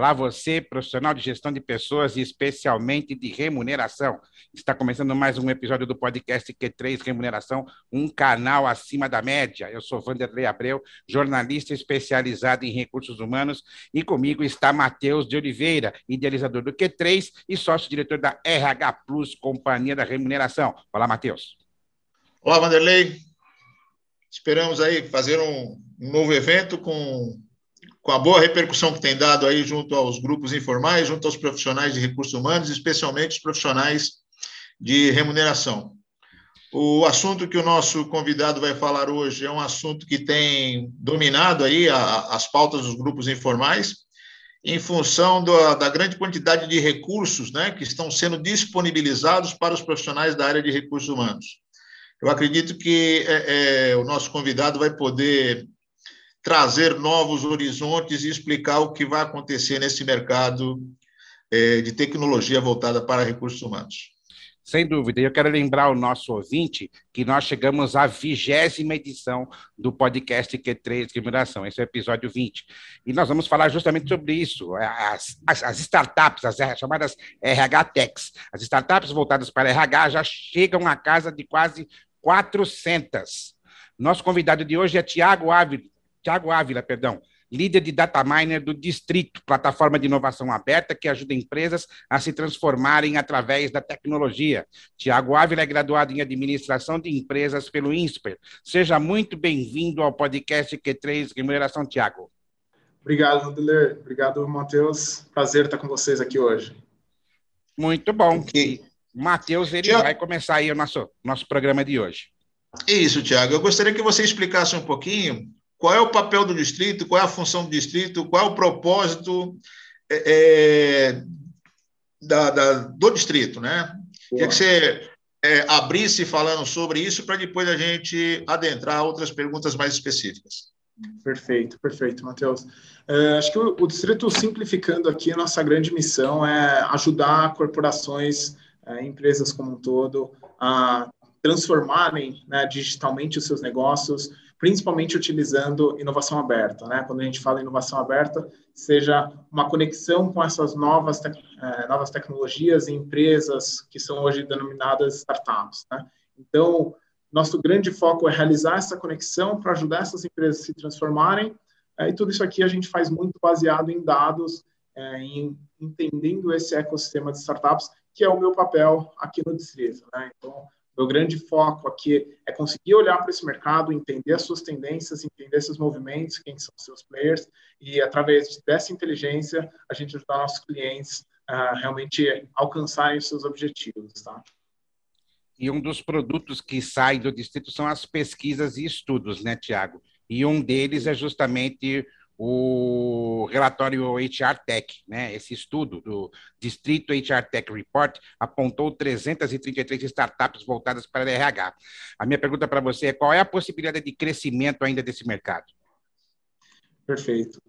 Olá, você, profissional de gestão de pessoas e especialmente de remuneração. Está começando mais um episódio do podcast Q3 Remuneração, um canal acima da média. Eu sou Vanderlei Abreu, jornalista especializado em recursos humanos, e comigo está Matheus de Oliveira, idealizador do Q3 e sócio-diretor da RH Plus, Companhia da Remuneração. Olá, Matheus. Olá, Vanderlei. Esperamos aí fazer um novo evento com com a boa repercussão que tem dado aí junto aos grupos informais, junto aos profissionais de recursos humanos, especialmente os profissionais de remuneração. O assunto que o nosso convidado vai falar hoje é um assunto que tem dominado aí a, as pautas dos grupos informais, em função do, da grande quantidade de recursos né, que estão sendo disponibilizados para os profissionais da área de recursos humanos. Eu acredito que é, é, o nosso convidado vai poder trazer novos horizontes e explicar o que vai acontecer nesse mercado é, de tecnologia voltada para recursos humanos. Sem dúvida. Eu quero lembrar o nosso ouvinte que nós chegamos à vigésima edição do podcast Q3 Remuneração. Esse é o episódio 20. E nós vamos falar justamente sobre isso. As, as, as startups, as chamadas RH Techs. As startups voltadas para RH já chegam à casa de quase 400. Nosso convidado de hoje é Tiago Ávila, Tiago Ávila, perdão, líder de data miner do Distrito, plataforma de inovação aberta que ajuda empresas a se transformarem através da tecnologia. Tiago Ávila é graduado em administração de empresas pelo INSPER. Seja muito bem-vindo ao podcast Q3 Remuneração, Tiago. Obrigado, Vandeler. Obrigado, Matheus. Prazer estar com vocês aqui hoje. Muito bom. Okay. Matheus, ele Tiago... vai começar aí o nosso, nosso programa de hoje. Isso, Tiago. Eu gostaria que você explicasse um pouquinho qual é o papel do distrito, qual é a função do distrito, qual é o propósito é, é da, da, do distrito, né? Queria que você é, abrisse falando sobre isso para depois a gente adentrar outras perguntas mais específicas. Perfeito, perfeito, Matheus. É, acho que o, o, Distrito Simplificando aqui, a nossa grande missão é ajudar corporações, é, empresas como um todo, a transformarem né, digitalmente os seus negócios, principalmente utilizando inovação aberta. Né? Quando a gente fala em inovação aberta, seja uma conexão com essas novas, eh, novas tecnologias e empresas que são hoje denominadas startups. Né? Então, nosso grande foco é realizar essa conexão para ajudar essas empresas a se transformarem, eh, e tudo isso aqui a gente faz muito baseado em dados, eh, em entendendo esse ecossistema de startups, que é o meu papel aqui no Distrito. Né? Então, meu grande foco aqui é conseguir olhar para esse mercado, entender as suas tendências, entender esses movimentos, quem são os seus players, e através dessa inteligência, a gente ajudar nossos clientes a realmente alcançarem os seus objetivos, tá? E um dos produtos que saem do distrito são as pesquisas e estudos, né, Tiago? E um deles é justamente o relatório HR Tech, né, esse estudo do Distrito HR Tech Report, apontou 333 startups voltadas para a RH. A minha pergunta para você é qual é a possibilidade de crescimento ainda desse mercado? Perfeito.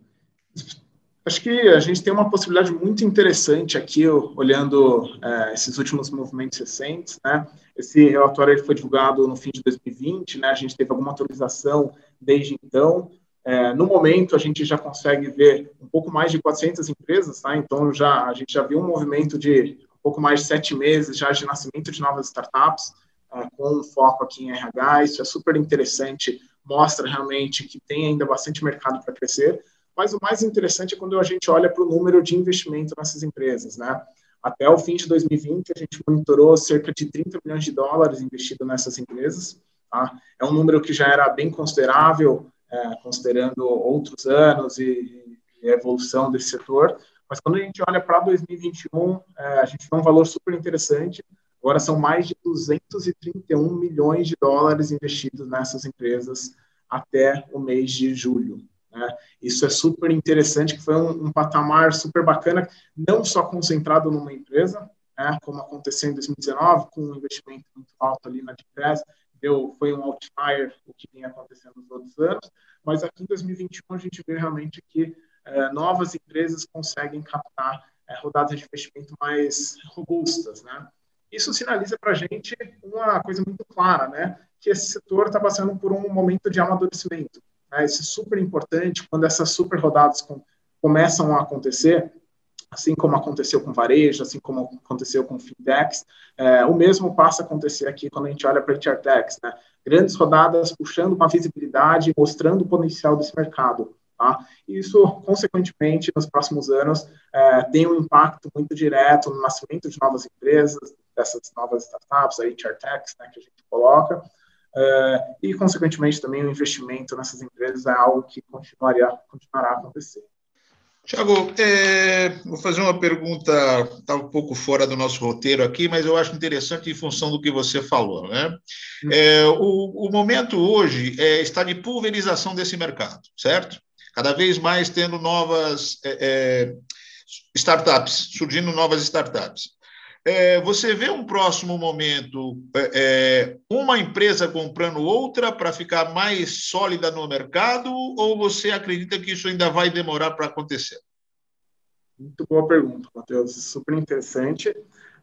Acho que a gente tem uma possibilidade muito interessante aqui, olhando é, esses últimos movimentos recentes. Né? Esse relatório foi divulgado no fim de 2020, né? a gente teve alguma atualização desde então. É, no momento, a gente já consegue ver um pouco mais de 400 empresas, tá? então já, a gente já viu um movimento de um pouco mais de sete meses já de nascimento de novas startups, é, com um foco aqui em RH, isso é super interessante, mostra realmente que tem ainda bastante mercado para crescer, mas o mais interessante é quando a gente olha para o número de investimento nessas empresas, né? Até o fim de 2020, a gente monitorou cerca de 30 milhões de dólares investido nessas empresas, tá? É um número que já era bem considerável, é, considerando outros anos e, e, a evolução desse setor. Mas quando a gente olha para 2021, é, a gente vê um valor super interessante. Agora são mais de 231 milhões de dólares investidos nessas empresas até o mês de julho. Né? Isso é super interessante, que foi um, um, patamar super bacana, não só concentrado numa empresa, né, como aconteceu em 2019, com um investimento muito alto ali na empresa, deu, foi um outlier o que vinha acontecendo nos outros anos, mas aqui em 2021 a gente vê realmente que é, novas empresas conseguem captar é, rodadas de investimento mais robustas, né? Isso sinaliza para a gente uma coisa muito clara, né? Que esse setor está passando por um momento de amadurecimento. Né? Isso é super importante quando essas super rodadas com, começam a acontecer, assim como aconteceu com varejo, assim como aconteceu com fintechs, é, o mesmo passa a acontecer aqui quando a gente olha para a né? Grandes rodadas puxando uma visibilidade, mostrando o potencial desse mercado. Tá? Isso, consequentemente, nos próximos anos, é, tem um impacto muito direto no nascimento de novas empresas, dessas novas startups, aí, ChairTechs, né, que a gente coloca, é, e, consequentemente, também o investimento nessas empresas é algo que continuaria, continuará a acontecer. Tiago, é, vou fazer uma pergunta, está um pouco fora do nosso roteiro aqui, mas eu acho interessante em função do que você falou. Né? É, o, o, momento hoje é, está de pulverização desse mercado, certo? Cada vez mais tendo novas é, é, startups, surgindo novas startups. É, você vê um próximo momento é, é, uma empresa comprando outra para ficar mais sólida no mercado ou você acredita que isso ainda vai demorar para acontecer? Muito boa pergunta, Matheus. Super interessante.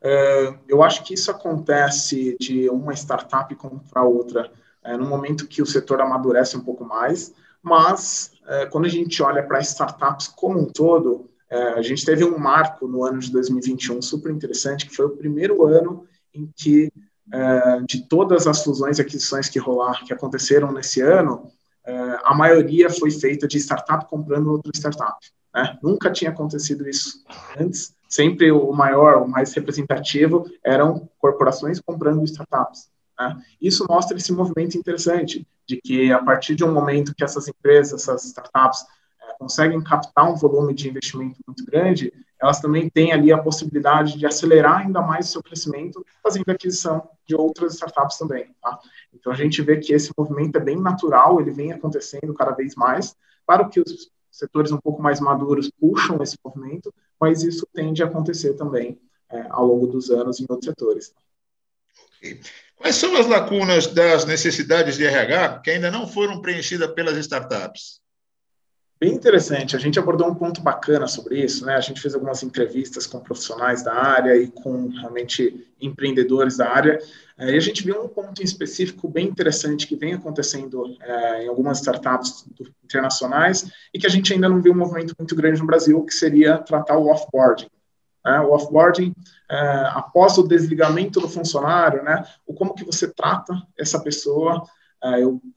É, eu acho que isso acontece de uma startup comprar outra é, no momento que o setor amadurece um pouco mais, mas quando a gente olha para startups como um todo, é, a gente teve um marco no ano de 2021 super interessante, que foi o primeiro ano em que, é, de todas as fusões e aquisições que rolaram, que aconteceram nesse ano, é, a maioria foi feita de startup comprando outra startup. Né? Nunca tinha acontecido isso antes. Sempre o maior, o mais representativo eram corporações comprando startups. Né? Isso mostra esse movimento interessante de que a partir de um momento que essas empresas, essas startups conseguem captar um volume de investimento muito grande, elas também têm ali a possibilidade de acelerar ainda mais o seu crescimento, fazendo aquisição de outras startups também. Tá? Então, a gente vê que esse movimento é bem natural, ele vem acontecendo cada vez mais. Claro que os setores um pouco mais maduros puxam esse movimento, mas isso tende a acontecer também é, ao longo dos anos em outros setores. Quais são as lacunas das necessidades de RH que ainda não foram preenchidas pelas startups? Bem interessante, a gente abordou um ponto bacana sobre isso, né? A gente fez algumas entrevistas com profissionais da área e com realmente empreendedores da área, eh, e a gente viu um ponto em específico bem interessante que vem acontecendo é, em algumas startups internacionais e que a gente ainda não viu um movimento muito grande no Brasil, que seria tratar o offboarding. Né? O offboarding, é, após o desligamento do funcionário, né? O como que você trata essa pessoa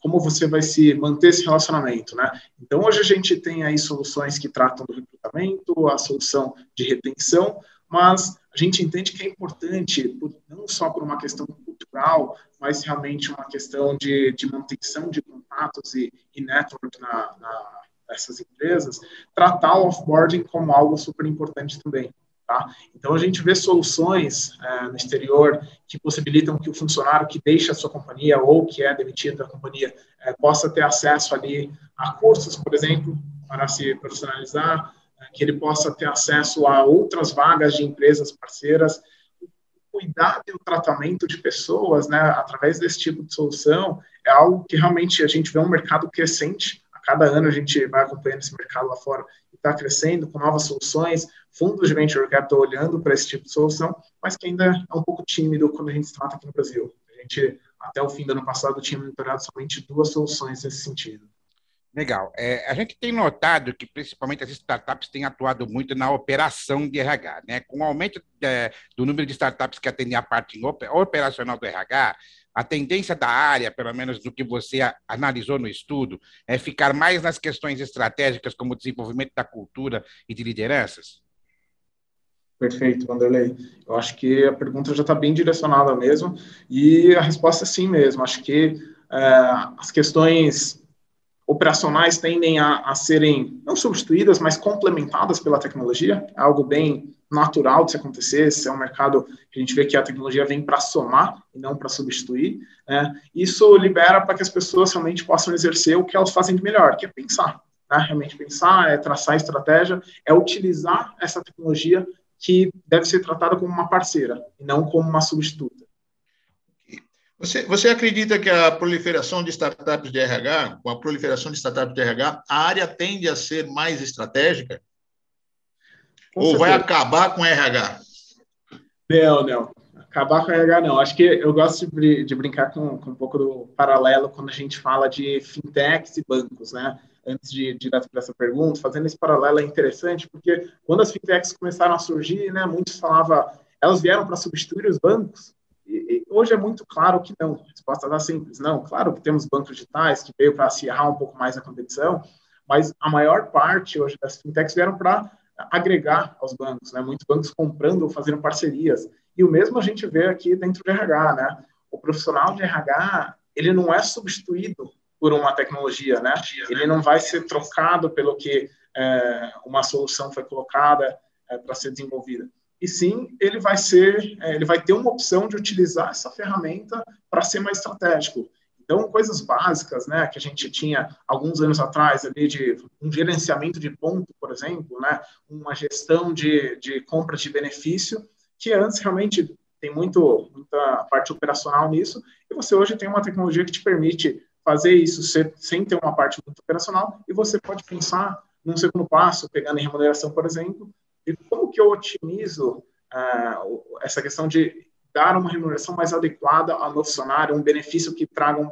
como você vai se manter esse relacionamento, né? Então, hoje a gente tem aí soluções que tratam do recrutamento, a solução de retenção, mas a gente entende que é importante, não só por uma questão cultural, mas realmente uma questão de, de manutenção de contatos e, e network na, na, nessas empresas, tratar o offboarding como algo super importante também. Tá? Então, a gente vê soluções é, no exterior que possibilitam que o funcionário que deixa a sua companhia ou que é demitido da companhia é, possa ter acesso ali a cursos, por exemplo, para se profissionalizar, é, que ele possa ter acesso a outras vagas de empresas parceiras. O cuidado e o tratamento de pessoas, né, através desse tipo de solução, é algo que realmente a gente vê um mercado crescente. A cada ano a gente vai acompanhando esse mercado lá fora está crescendo com novas soluções, fundos de venture capital olhando para esse tipo de solução, mas que ainda é um pouco tímido quando a gente trata aqui no Brasil. A gente, até o fim do ano passado, tinha monitorado somente duas soluções nesse sentido. Legal. É, a gente tem notado que, principalmente, as startups têm atuado muito na operação de RH. Né? Com o aumento é, do número de startups que atendem a parte operacional do RH, a tendência da área, pelo menos do que você analisou no estudo, é ficar mais nas questões estratégicas, como desenvolvimento da cultura e de lideranças? Perfeito, Vanderlei. Eu acho que a pergunta já está bem direcionada mesmo, e a resposta é sim mesmo. Acho que é, as questões operacionais tendem a, a, serem não substituídas, mas complementadas pela tecnologia, é algo bem natural de se acontecer, esse é um mercado que a gente vê que a tecnologia vem para somar e não para substituir, né? isso libera para que as pessoas realmente possam exercer o que elas fazem de melhor, que é pensar, né? realmente pensar, é traçar estratégia, é utilizar essa tecnologia que deve ser tratada como uma parceira e não como uma substituta. Você, você acredita que a proliferação de startups de RH, com a proliferação de startups de RH, a área tende a ser mais estratégica? Com Ou certeza. vai acabar com RH? Não, não. Acabar com RH, não. Acho que eu gosto de, de brincar com, com, um pouco do paralelo quando a gente fala de fintechs e bancos, né? Antes de, de dar essa pergunta, fazendo esse paralelo é interessante, porque quando as fintechs começaram a surgir, né, muitos falavam, elas vieram para substituir os bancos, hoje é muito claro que não. A resposta está simples, não. Claro que temos bancos digitais que veio para acirrar um pouco mais a competição, mas a maior parte hoje das fintechs vieram para agregar aos bancos, né? Muitos bancos comprando ou fazendo parcerias. E o mesmo a gente vê aqui dentro de RH, né? O profissional de RH, ele não é substituído por uma tecnologia, né? Ele não vai ser trocado pelo que é, uma solução foi colocada é, para ser desenvolvida. E sim, ele vai ser, é, ele vai ter uma opção de utilizar essa ferramenta para ser mais estratégico. Então, coisas básicas, né, que a gente tinha alguns anos atrás ali de um gerenciamento de ponto, por exemplo, né, uma gestão de, de compra de benefício, que antes realmente tem muito muita parte operacional nisso, e você hoje tem uma tecnologia que te permite fazer isso sem ter uma parte muito operacional, e você pode pensar num segundo passo, pegando em remuneração, por exemplo, de como que eu otimizo uh, essa questão de dar uma remuneração mais adequada ao meu funcionário, um benefício que traga um,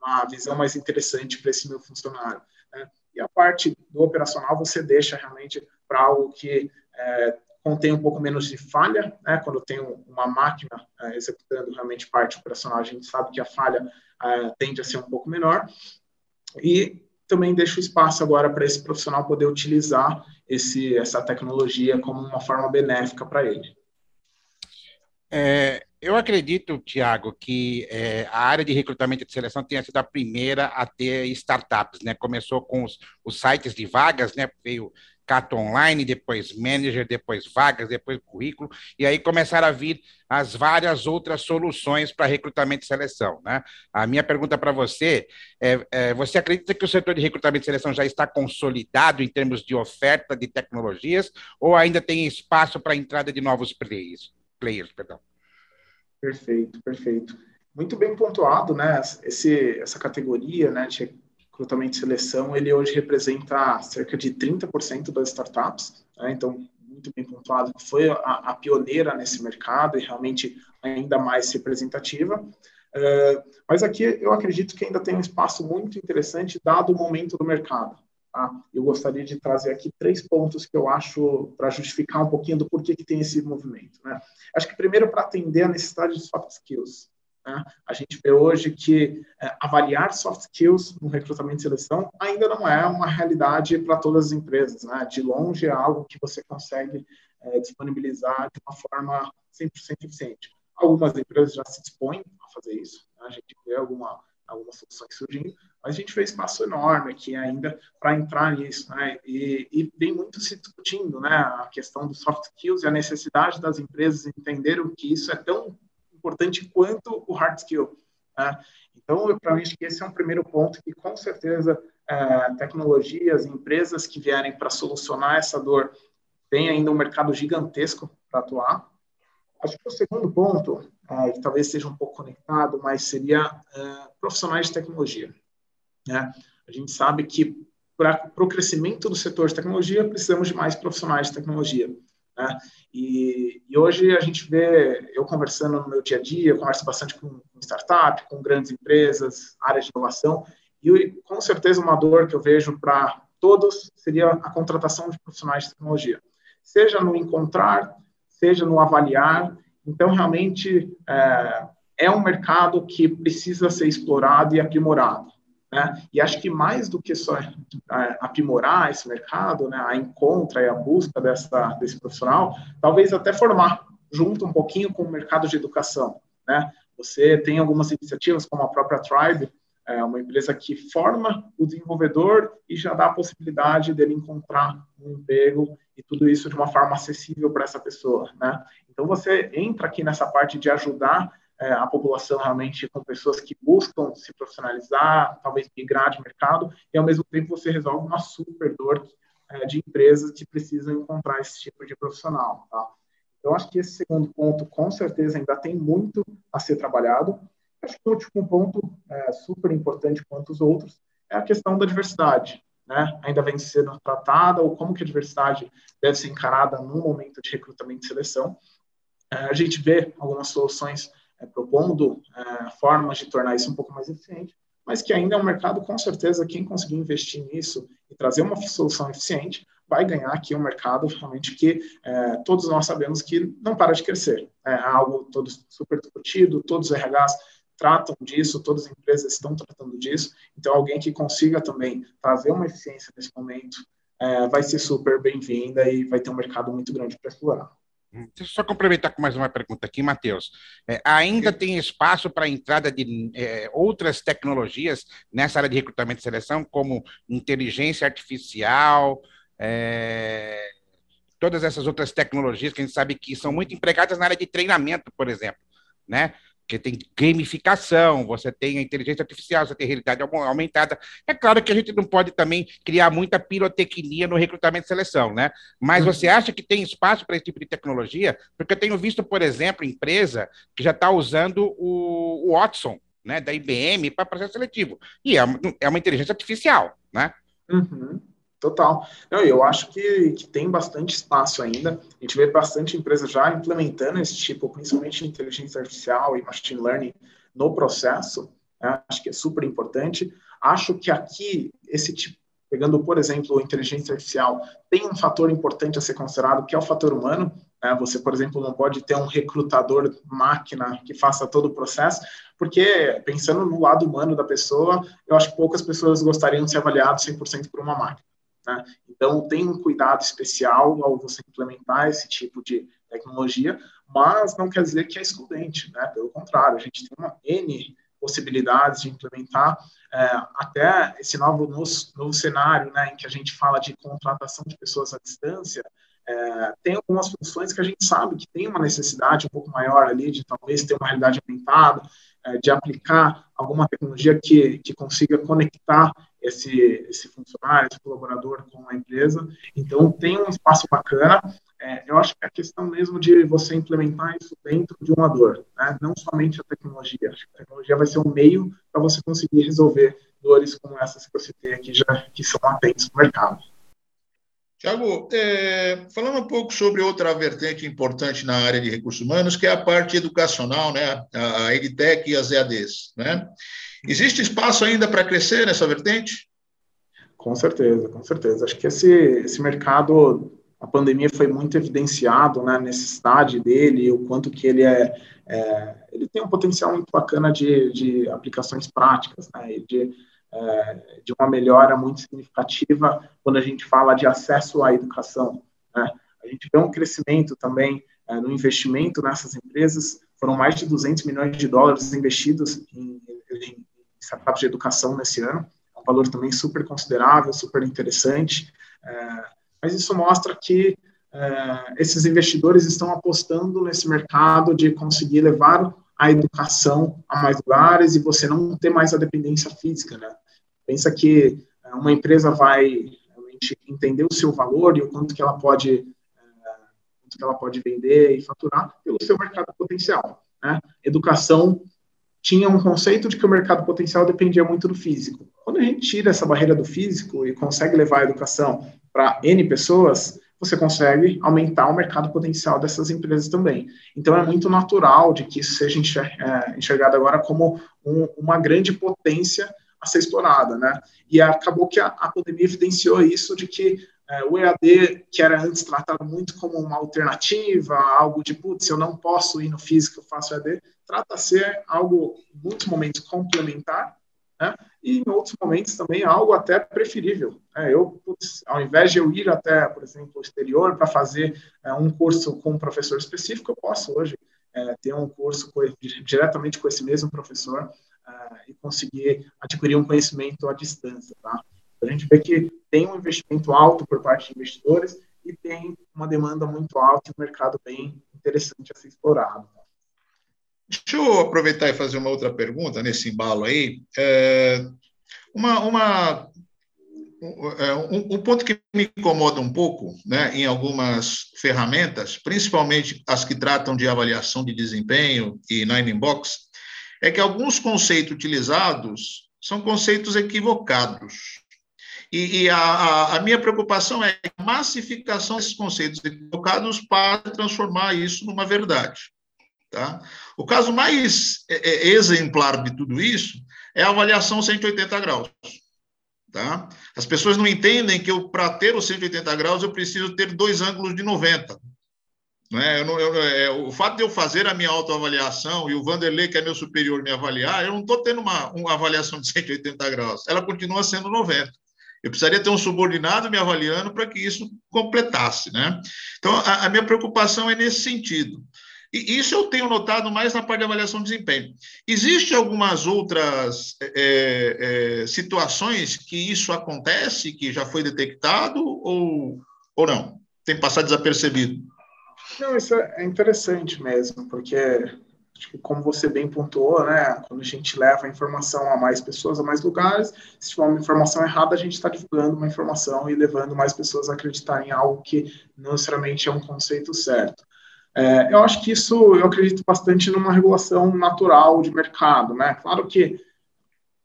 uma visão mais interessante para esse meu funcionário. Né? E a parte do operacional você deixa realmente para algo que é, contém um pouco menos de falha, né? quando tem uma máquina é, executando realmente parte operacional, a gente sabe que a falha é, tende a ser um pouco menor, e também deixa o espaço agora para esse profissional poder utilizar esse, essa tecnologia como uma forma benéfica para ele. É, eu acredito, Tiago, que é, a área de recrutamento e seleção tenha sido a primeira a ter startups, né? Começou com os, os sites de vagas, né? Veio Cato Online, depois Manager, depois Vagas, depois Currículo, e aí começaram a vir as várias outras soluções para recrutamento e seleção, né? A minha pergunta para você é, é, você acredita que o setor de recrutamento e seleção já está consolidado em termos de oferta de tecnologias ou ainda tem espaço para a entrada de novos players? players, perdão. Perfeito, perfeito. Muito bem pontuado, né? Esse, essa categoria, né, de recrutamento e seleção, ele hoje representa cerca de 30% das startups, né? Então, muito bem pontuado, foi a, a, pioneira nesse mercado e realmente ainda mais representativa. Uh, mas aqui eu acredito que ainda tem um espaço muito interessante, dado o momento do mercado. Tá? Eu gostaria de trazer aqui três pontos que eu acho para justificar um pouquinho do porquê que tem esse movimento. Né? Acho que primeiro para atender a necessidade de soft skills. Né? A gente vê hoje que é, avaliar soft skills no recrutamento e seleção ainda não é uma realidade para todas as empresas. Né? De longe é algo que você consegue é, disponibilizar de uma forma 100% eficiente. Algumas empresas já se dispõem a fazer isso. Né? A gente vê alguma algumas soluções surgindo, mas a gente fez espaço enorme aqui ainda para entrar nisso, né? E, e vem muito se discutindo, né? A questão dos soft skills e a necessidade das empresas entenderem que isso é tão importante quanto o hard skill. Né? Então, para mim, acho que esse é um primeiro ponto que, com certeza, é, tecnologias, empresas que vierem para solucionar essa dor, tem ainda um mercado gigantesco para atuar. Acho que o segundo ponto, é, que talvez seja um pouco conectado, mas seria é, profissionais de tecnologia. Né? A gente sabe que para o crescimento do setor de tecnologia, precisamos de mais profissionais de tecnologia. Né? E, e, hoje a gente vê, eu conversando no meu dia a dia, eu converso bastante com, startup, com grandes empresas, áreas de inovação, e com certeza uma dor que eu vejo para todos seria a contratação de profissionais de tecnologia. Seja no encontrar seja no avaliar. Então, realmente, é, é um mercado que precisa ser explorado e aprimorado. Né? E acho que mais do que só é, aprimorar esse mercado, né, a encontra e a busca dessa, desse profissional, talvez até formar junto um pouquinho com o mercado de educação. Né? Você tem algumas iniciativas, como a própria Tribe, é uma empresa que forma o desenvolvedor e já dá a possibilidade dele encontrar um emprego e tudo isso de uma forma acessível para essa pessoa, né? Então você entra aqui nessa parte de ajudar é, a população realmente com pessoas que buscam se profissionalizar, talvez migrar de mercado, e ao mesmo tempo você resolve uma super dor é, de empresas que precisam encontrar esse tipo de profissional, tá? Então acho que esse segundo ponto com certeza ainda tem muito a ser trabalhado. Acho que o último ponto é, super importante quanto os outros é a questão da diversidade. né, ainda vem sendo tratada ou como que a diversidade deve ser encarada no momento de recrutamento e seleção. É, a gente vê algumas soluções é, propondo é, formas de tornar isso um pouco mais eficiente, mas que ainda é um mercado, com certeza, quem conseguir investir nisso e trazer uma solução eficiente vai ganhar aqui um mercado realmente que é, todos nós sabemos que não para de crescer. É algo todo super discutido, todos os RHs tratam disso, todas as empresas estão tratando disso. Então, alguém que consiga também trazer uma eficiência nesse momento é, vai ser super bem-vinda e vai ter um mercado muito grande para explorar. Deixa eu só complementar com mais uma pergunta aqui, Matheus. É, ainda tem espaço para a entrada de é, outras tecnologias nessa área de recrutamento e seleção, como inteligência artificial, é, todas essas outras tecnologias que a gente sabe que são muito empregadas na área de treinamento, por exemplo, né? Porque tem gamificação, você tem a inteligência artificial, você tem a realidade aumentada. É claro que a gente não pode também criar muita pirotecnia no recrutamento e seleção, né? Mas uhum. você acha que tem espaço para esse tipo de tecnologia? Porque eu tenho visto, por exemplo, empresa que já está usando o, o Watson, né, da IBM, para processo seletivo. E é, é uma inteligência artificial, né? Uhum. Total. Não, eu acho que, que tem bastante espaço ainda. A gente vê bastante empresa já implementando esse tipo, principalmente inteligência artificial e machine learning no processo. Né? Acho que é super importante. Acho que aqui, esse tipo, pegando, por exemplo, inteligência artificial, tem um fator importante a ser considerado, que é o fator humano. Né? Você, por exemplo, não pode ter um recrutador máquina que faça todo o processo, porque, pensando no lado humano da pessoa, eu acho que poucas pessoas gostariam de ser avaliadas 100% por uma máquina. Né? Então, tem um cuidado especial ao você implementar esse tipo de tecnologia, mas não quer dizer que é excludente, né? pelo contrário, a gente tem uma N possibilidades de implementar é, até esse novo, novo, cenário né, em que a gente fala de contratação de pessoas à distância, é, tem algumas funções que a gente sabe que tem uma necessidade um pouco maior ali de talvez ter uma realidade aumentada, é, de aplicar alguma tecnologia que, que consiga conectar esse, esse funcionário, esse colaborador com a empresa. Então, tem um espaço bacana. É, eu acho que é a questão mesmo de você implementar isso dentro de uma dor, né? não somente a tecnologia. Acho que a tecnologia vai ser um meio para você conseguir resolver dores como essas que eu citei aqui, já, que são latentes no mercado. Tiago, é, falando um pouco sobre outra vertente importante na área de recursos humanos, que é a parte educacional, né, a EdTech e as EADs. Né? Existe espaço ainda para crescer nessa vertente? Com certeza, com certeza. Acho que esse, esse mercado, a pandemia foi muito evidenciado, né, a necessidade dele, o quanto que ele é, é ele tem um potencial muito bacana de, de aplicações práticas, né, de, é, de uma melhora muito significativa quando a gente fala de acesso à educação. Né. A gente vê um crescimento também é, no investimento nessas empresas, foram mais de 200 milhões de dólares investidos em, em startups de educação nesse ano. É um valor também super considerável, super interessante. É, mas isso mostra que é, esses investidores estão apostando nesse mercado de conseguir levar a educação a mais lugares e você não ter mais a dependência física, né? Pensa que é, uma empresa vai realmente entender o seu valor e o quanto que ela pode é, quanto que ela pode vender e faturar pelo seu mercado potencial, né? Educação tinha um conceito de que o mercado potencial dependia muito do físico. Quando a gente tira essa barreira do físico e consegue levar a educação para N pessoas, você consegue aumentar o mercado potencial dessas empresas também. Então, é muito natural de que isso seja é, enxergado agora como um, uma grande potência a ser explorada, né? E acabou que a, a pandemia evidenciou isso de que é, o EAD, que era antes tratado muito como uma alternativa, algo de, putz, eu não posso ir no físico, eu faço EAD, trata a ser algo, em muitos momentos, complementar, né? e em outros momentos também algo até preferível. Né? Eu, putz, ao invés de eu ir até, por exemplo, o exterior para fazer é, um curso com um professor específico, eu posso hoje é, ter um curso com, diretamente com esse mesmo professor é, e conseguir adquirir um conhecimento à distância. Tá? A gente vê que tem um investimento alto por parte de investidores e tem uma demanda muito alta e um mercado bem interessante a ser explorado. Deixa eu aproveitar e fazer uma outra pergunta nesse embalo aí. É, uma, uma, é, um, um, ponto que me incomoda um pouco né, em algumas ferramentas, principalmente as que tratam de avaliação de desempenho e Nine Box, é que alguns conceitos utilizados são conceitos equivocados. E, e a, a, minha preocupação é a massificação desses conceitos equivocados para transformar isso numa verdade. Tá? O caso mais é, é, exemplar de tudo isso é a avaliação 180 graus. Tá? As pessoas não entendem que para ter o 180 graus eu preciso ter dois ângulos de 90. Né? Eu não, eu, é, o fato de eu fazer a minha autoavaliação e o Vanderlei, que é meu superior, me avaliar, eu não estou tendo uma, uma avaliação de 180 graus. Ela continua sendo 90. Eu precisaria ter um subordinado me avaliando para que isso completasse. Né? Então, a, a minha preocupação é nesse sentido. E isso eu tenho notado mais na parte de avaliação de desempenho. Existem algumas outras é, é, situações que isso acontece, que já foi detectado, ou, ou não? Tem passado desapercebido? Não, isso é interessante mesmo, porque como você bem pontuou, né, quando a gente leva a informação a mais pessoas, a mais lugares, se tiver uma informação errada, a gente está divulgando uma informação e levando mais pessoas a acreditar em algo que não necessariamente é um conceito certo. É, eu acho que isso, eu acredito bastante numa regulação natural de mercado, né? Claro que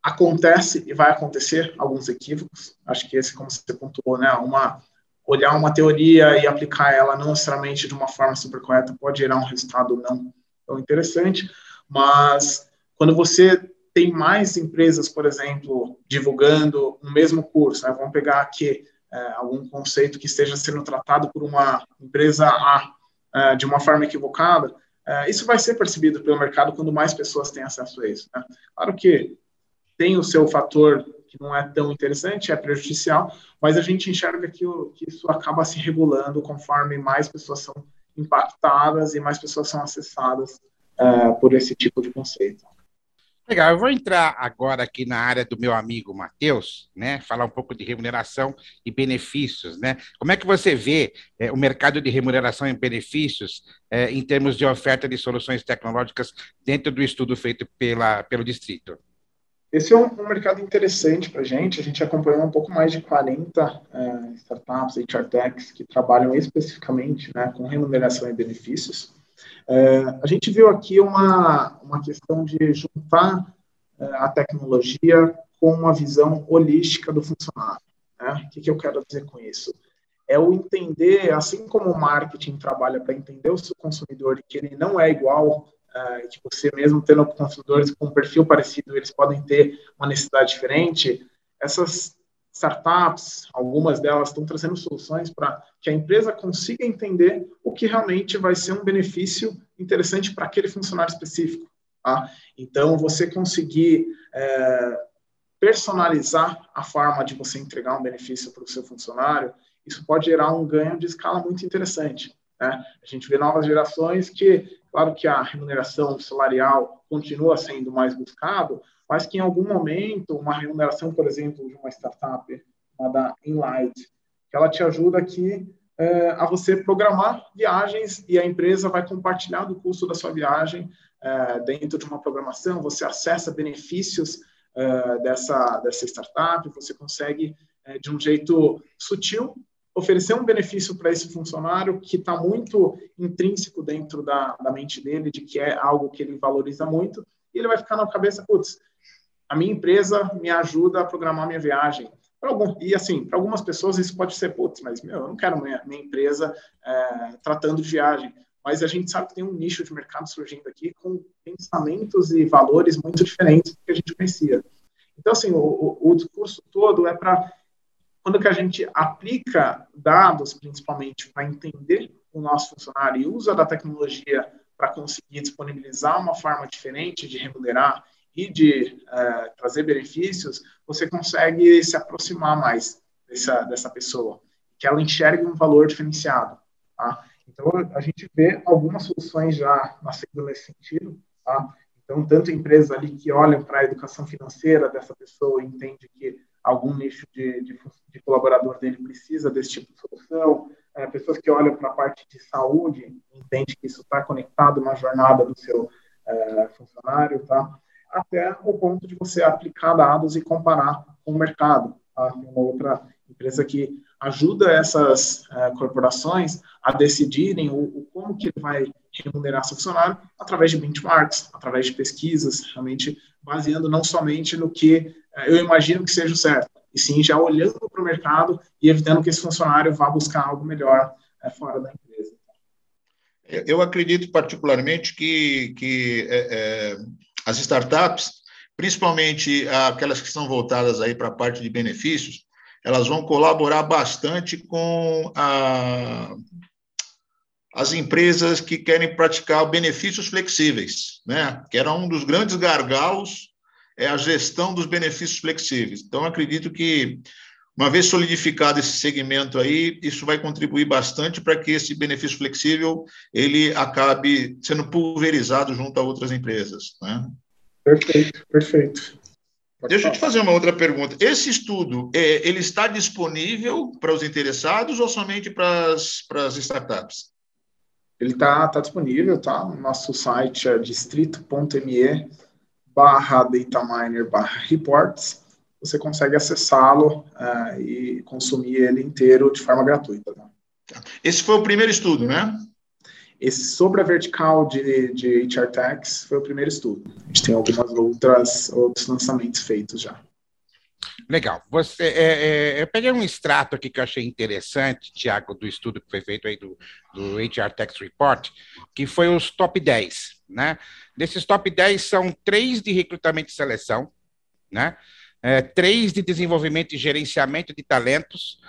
acontece e vai acontecer alguns equívocos, acho que esse, como você pontuou, né, uma olhar uma teoria e aplicar ela não necessariamente de uma forma super correta pode gerar um resultado não tão interessante, mas quando você tem mais empresas, por exemplo, divulgando o mesmo curso, né, vamos pegar aqui é, algum conceito que esteja sendo tratado por uma empresa A é, de uma forma equivocada, é, isso vai ser percebido pelo mercado quando mais pessoas têm acesso a isso. Né? Claro que tem o seu fator que não é tão interessante, é prejudicial, mas a gente enxerga que, o, que isso acaba se regulando conforme mais pessoas são impactadas e mais pessoas são acessadas uh, por esse tipo de conceito. Legal, eu vou entrar agora aqui na área do meu amigo Matheus, né? Falar um pouco de remuneração e benefícios, né? Como é que você vê é, o mercado de remuneração e benefícios é, em termos de oferta de soluções tecnológicas dentro do estudo feito pela, pelo distrito? Esse é um, um mercado interessante para a gente. A gente acompanhou um pouco mais de 40 é, startups, HR techs, que trabalham especificamente né, com remuneração e benefícios. É, a gente viu aqui uma, uma questão de juntar é, a tecnologia com uma visão holística do funcionário. Né? O que, que eu quero dizer com isso? É o entender, assim como o marketing trabalha para entender o seu consumidor que ele não é igual uh, que você mesmo tendo consumidores com um perfil parecido, eles podem ter uma necessidade diferente, essas startups, algumas delas estão trazendo soluções para que a empresa consiga entender o que realmente vai ser um benefício interessante para aquele funcionário específico. Tá? Então, você conseguir é, personalizar a forma de você entregar um benefício para o seu funcionário, isso pode gerar um ganho de escala muito interessante. Né? A gente vê novas gerações que Claro que a remuneração salarial continua sendo mais buscado, mas que em algum momento uma remuneração, por exemplo, de uma startup, uma da Inlight, que ela te ajuda aqui é, a você programar viagens e a empresa vai compartilhar do custo da sua viagem é, dentro de uma programação, você acessa benefícios é, dessa, dessa startup, você consegue, é, de um jeito sutil, oferecer um benefício para esse funcionário que está muito intrínseco dentro da, da mente dele, de que é algo que ele valoriza muito, e ele vai ficar na cabeça, putz, a minha empresa me ajuda a programar minha viagem. Algum, e assim, para algumas pessoas isso pode ser, putz, mas meu, eu não quero minha, minha empresa é, tratando de viagem. Mas a gente sabe que tem um nicho de mercado surgindo aqui com pensamentos e valores muito diferentes do que a gente conhecia. Então, assim, o, o, o discurso todo é para quando que a gente aplica dados, principalmente, para entender o nosso funcionário e usa da tecnologia para conseguir disponibilizar uma forma diferente de remunerar e de uh, trazer benefícios, você consegue se aproximar mais dessa, dessa pessoa, que ela enxergue um valor diferenciado. Tá? Então, a gente vê algumas soluções já nascendo nesse sentido. Tá? Então, tanto empresas ali que olham para a educação financeira dessa pessoa e entende que algum nicho de, de, de, colaborador dele precisa desse tipo de solução, é, pessoas que olham para a parte de saúde, entende que isso está conectado na jornada do seu é, funcionário, tá? Até o ponto de você aplicar dados e comparar com o mercado. Tá? Uma outra empresa que ajuda essas é, corporações a decidirem o, o, como que vai remunerar seu funcionário através de benchmarks, através de pesquisas, realmente baseando não somente no que é, eu imagino que seja o certo, e sim já olhando para o mercado e evitando que esse funcionário vá buscar algo melhor é, fora da empresa. Eu acredito particularmente que, que é, é, as startups, principalmente aquelas que estão voltadas aí para a parte de benefícios, elas vão colaborar bastante com a, as empresas que querem praticar benefícios flexíveis, né? que era um dos grandes gargalos, é a gestão dos benefícios flexíveis. Então, acredito que, uma vez solidificado esse segmento aí, isso vai contribuir bastante para que esse benefício flexível ele acabe sendo pulverizado junto a outras empresas. Né? Perfeito, perfeito. Deixa eu te fazer uma outra pergunta. Esse estudo, é, ele está disponível para os interessados ou somente para as, para as startups? Ele está tá disponível, tá? No nosso site é distrito.me barra dataminer barra reports. Você consegue acessá-lo uh, e consumir ele inteiro de forma gratuita. Tá? Esse foi o primeiro estudo, né? Esse sobre a vertical de, de HR Tax foi o primeiro estudo. A gente tem algumas outras outros lançamentos feitos já. Legal. Você, é, é, eu peguei um extrato aqui que eu achei interessante, Tiago, do estudo que foi feito aí do, do HR Tax Report, que foi os top 10. Né? Desses top 10 são três de recrutamento e seleção, né? É, três de desenvolvimento e gerenciamento de talentos,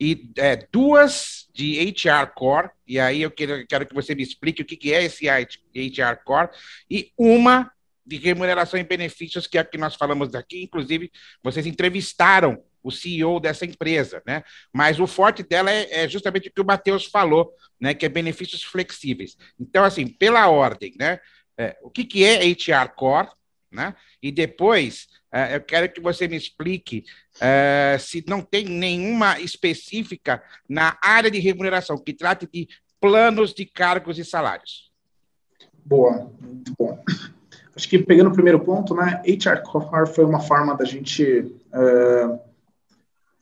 e é, duas de HR Core, e aí eu quero, quero que você me explique o que, que é esse HR Core, e uma de remuneração e benefícios, que é a que nós falamos aqui, inclusive vocês entrevistaram o CEO dessa empresa, né? Mas o forte dela é, é justamente o que o Matheus falou, né? Que é benefícios flexíveis. Então, assim, pela ordem, né? É, o que, que é HR Core, né? E depois é, eu quero que você me explique é, se não tem nenhuma específica na área de remuneração que trate de planos de cargos e salários. Boa, muito bom. Acho que pegando o primeiro ponto, né, HR foi uma forma da gente uh,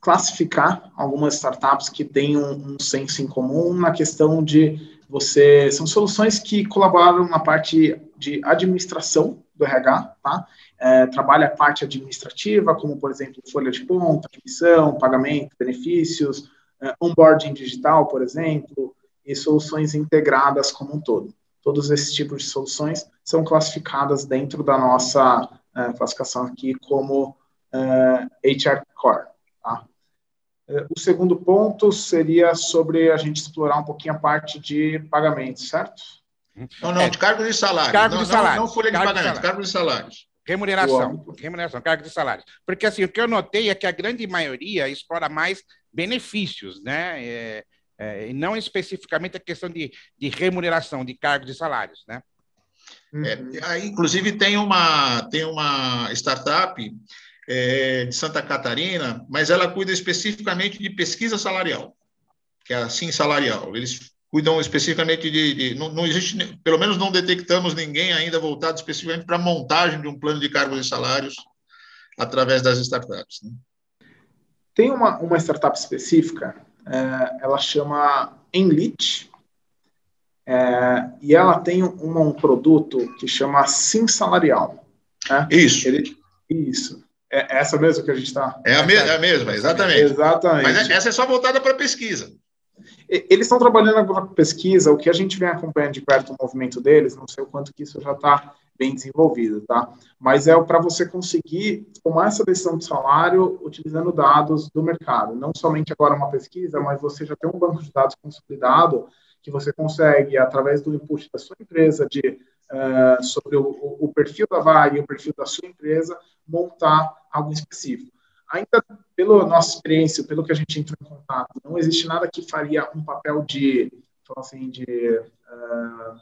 classificar algumas startups que têm um, um senso em comum na questão de você são soluções que colaboram na parte de administração do RH, tá? É, trabalha a parte administrativa, como, por exemplo, folha de ponta, admissão, pagamento, benefícios, é, onboarding digital, por exemplo, e soluções integradas como um todo. Todos esses tipos de soluções são classificadas dentro da nossa é, classificação aqui como HR Core. Tá? O segundo ponto seria sobre a gente explorar um pouquinho a parte de pagamentos, certo? Não, não, de cargos e salários. Cargos não, de salários. Não, não folha de cargo pagamento, de cargos e salários. Remuneração, remuneração, cargo de salários. Porque assim, o que eu notei é que a grande maioria explora mais benefícios, né? É, é, e não especificamente a questão de, de remuneração de cargos e salários, né? É, aí, inclusive tem uma tem uma startup é, de Santa Catarina, mas ela cuida especificamente de pesquisa salarial, que é assim salarial. Eles cuidam especificamente de, de não, não, existe, pelo menos não detectamos ninguém ainda voltado especificamente para a montagem de um plano de cargos e salários através das startups. Né? Tem uma, uma startup específica, é, ela chama Enlit, é, e ela tem um, um, produto que chama Sim Salarial. Né? Isso. Ele, isso. É essa mesmo que a gente está. É, é a mesma, exatamente. Exatamente. Mas essa é só voltada para pesquisa. Eles estão trabalhando agora com pesquisa, o que a gente vem acompanhando de perto o movimento deles, não sei o quanto que isso já está bem desenvolvido, tá? Mas é para você conseguir tomar essa decisão de salário utilizando dados do mercado, não somente agora uma pesquisa, mas você já tem um banco de dados consolidado que você consegue, através do input da sua empresa, de uh, sobre o, o, perfil da vaga e o perfil da sua empresa, montar algo específico ainda pela nossa experiência, pelo que a gente entrou em contato, não existe nada que faria um papel de, assim, de uh,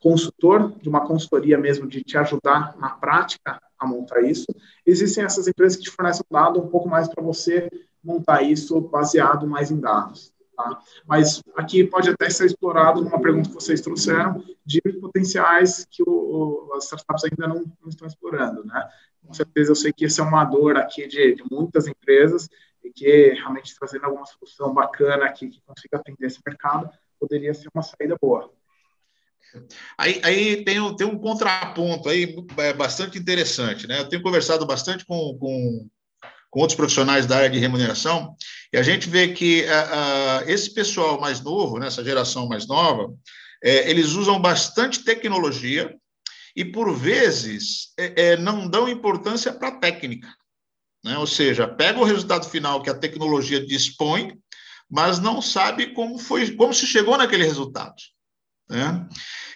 consultor, de uma consultoria mesmo, de te ajudar na prática a montar isso. Existem essas empresas que te fornecem um dado um pouco mais para você montar isso baseado mais em dados. Tá? Mas aqui pode até ser explorado numa pergunta que vocês trouxeram de potenciais que o, o, as startups ainda não, não estão explorando, né? com certeza eu sei que esse é uma dor aqui de, de muitas empresas e que realmente trazendo alguma solução bacana aqui que consiga atender esse mercado poderia ser uma saída boa. Aí, aí tem, um, tem um contraponto aí é bastante interessante, né? Eu tenho conversado bastante com, com, com outros profissionais da área de remuneração, e a gente vê que uh, uh, esse pessoal mais novo, né, geração mais nova, é, eles usam bastante tecnologia e, por vezes, é, é, não dão importância para a técnica. Né? Ou seja, pega o resultado final que a tecnologia dispõe, mas não sabe como foi, como se chegou naquele resultado. Né?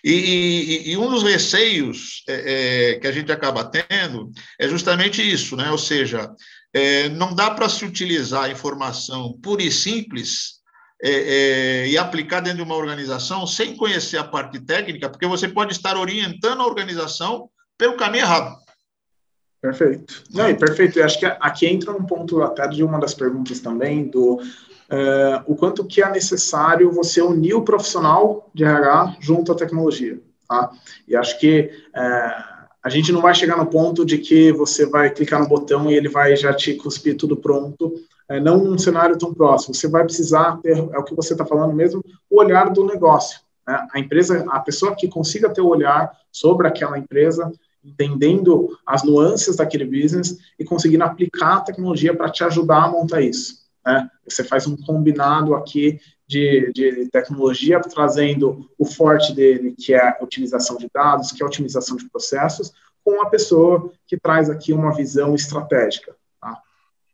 E, e, e, um dos receios é, é, que a gente acaba tendo é justamente isso, né? ou seja, é, não dá para se utilizar a informação pura e simples é, é, e aplicar dentro de uma organização sem conhecer a parte técnica, porque você pode estar orientando a organização pelo caminho errado. Perfeito. Não, e perfeito. Eu acho que aqui entra um ponto até de uma das perguntas também do uh, o quanto que é necessário você unir o profissional de RH junto à tecnologia. Tá? E acho que uh, a gente não vai chegar no ponto de que você vai clicar no botão e ele vai já te cuspir tudo pronto, é, não num cenário tão próximo. Você vai precisar ter, é o que você está falando mesmo, o olhar do negócio. Né? A empresa, a pessoa que consiga ter o olhar sobre aquela empresa, entendendo as nuances daquele business e conseguindo aplicar a tecnologia para te ajudar a montar isso. Né? Você faz um combinado aqui de, de, tecnologia, trazendo o forte dele, que é a utilização de dados, que é a otimização de processos, com uma pessoa que traz aqui uma visão estratégica. Tá?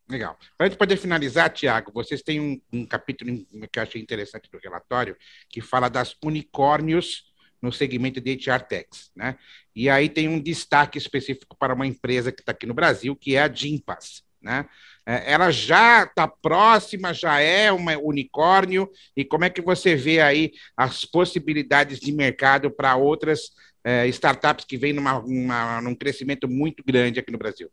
Legal. Para a gente poder finalizar, Tiago, vocês têm um, um, capítulo que eu achei interessante do relatório, que fala das unicórnios no segmento de HR Techs, né? E aí tem um destaque específico para uma empresa que está aqui no Brasil, que é a Gimpass, né? É, ela já está próxima, já é um unicórnio, e como é que você vê aí as possibilidades de mercado para outras é, startups que vêm numa, uma, num crescimento muito grande aqui no Brasil?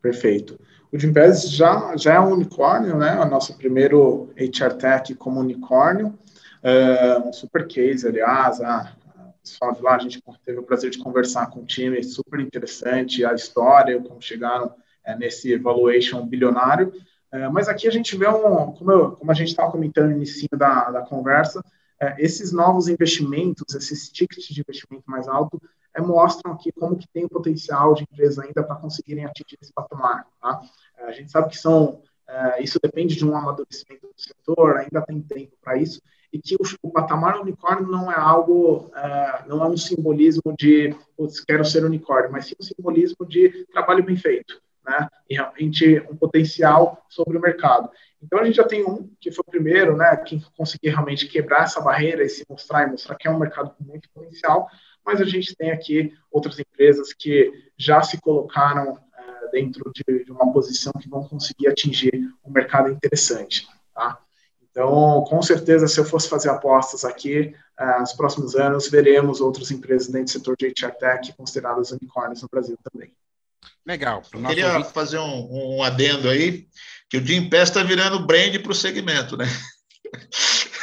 Perfeito. O Gimpass já, já é um unicórnio, né? O nosso primeiro HR Tech como unicórnio, é, um super case, aliás, a, pessoal de lá, a gente teve o prazer de conversar com o time, super interessante, a história, como chegaram é, nesse valuation bilionário. É, mas aqui a gente vê um, como, eu, como a gente estava comentando no início da, da conversa, é, esses novos investimentos, esses tickets de investimento mais alto, é, mostram aqui como que tem o potencial de empresa ainda para conseguirem atingir esse patamar. Tá? É, a gente sabe que são, é, isso depende de um amadurecimento do setor, ainda tem tempo para isso, e que o, o, patamar unicórnio não é algo, é, não é um simbolismo de, putz, quero ser unicórnio, mas sim um simbolismo de trabalho bem feito né, e realmente um potencial sobre o mercado. Então a gente já tem um que foi o primeiro, né, que conseguir realmente quebrar essa barreira e se mostrar e mostrar que é um mercado com muito potencial, mas a gente tem aqui outras empresas que já se colocaram é, dentro de, de, uma posição que vão conseguir atingir um mercado interessante, tá? Então, com certeza, se eu fosse fazer apostas aqui, uh, nos próximos anos, veremos outras empresas dentro do setor de HR Tech consideradas unicórnios no Brasil também. Legal. Eu queria ouvinte... fazer um, um, adendo aí, que o Jim Pass está virando brand para o segmento, né?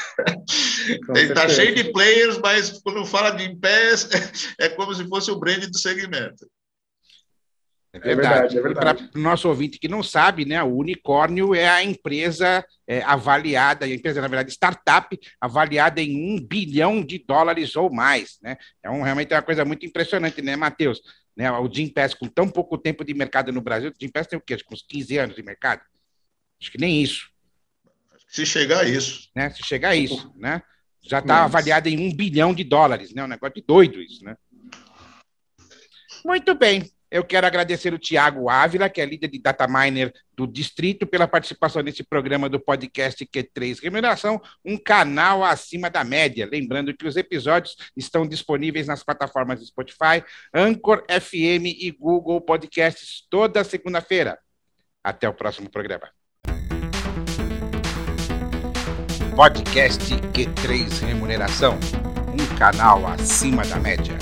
Ele está cheio de players, mas quando fala de Pass, é como se fosse o brand do segmento. É verdade, é verdade. É Para o nosso ouvinte que não sabe, né, o unicórnio é a empresa é, avaliada, a empresa, na verdade, startup, avaliada em um bilhão de dólares ou mais. Né? É um, realmente é uma coisa muito impressionante, né, Matheus? Né, o Jim Pass, com tão pouco tempo de mercado no Brasil, o Jim Pass tem o quê? Acho que uns 15 anos de mercado? Acho que nem isso. Se chegar a isso. Né? Se chegar a isso, né? Já está avaliado em um bilhão de dólares, né? Um negócio de doido isso, né? Muito bem. Eu quero agradecer o Tiago Ávila, que é líder de data miner do Distrito, pela participação nesse programa do podcast Q3 Remuneração, um canal acima da média. Lembrando que os episódios estão disponíveis nas plataformas Spotify, Anchor FM e Google Podcasts toda segunda-feira. Até o próximo programa. Podcast Q3 Remuneração, um canal acima da média.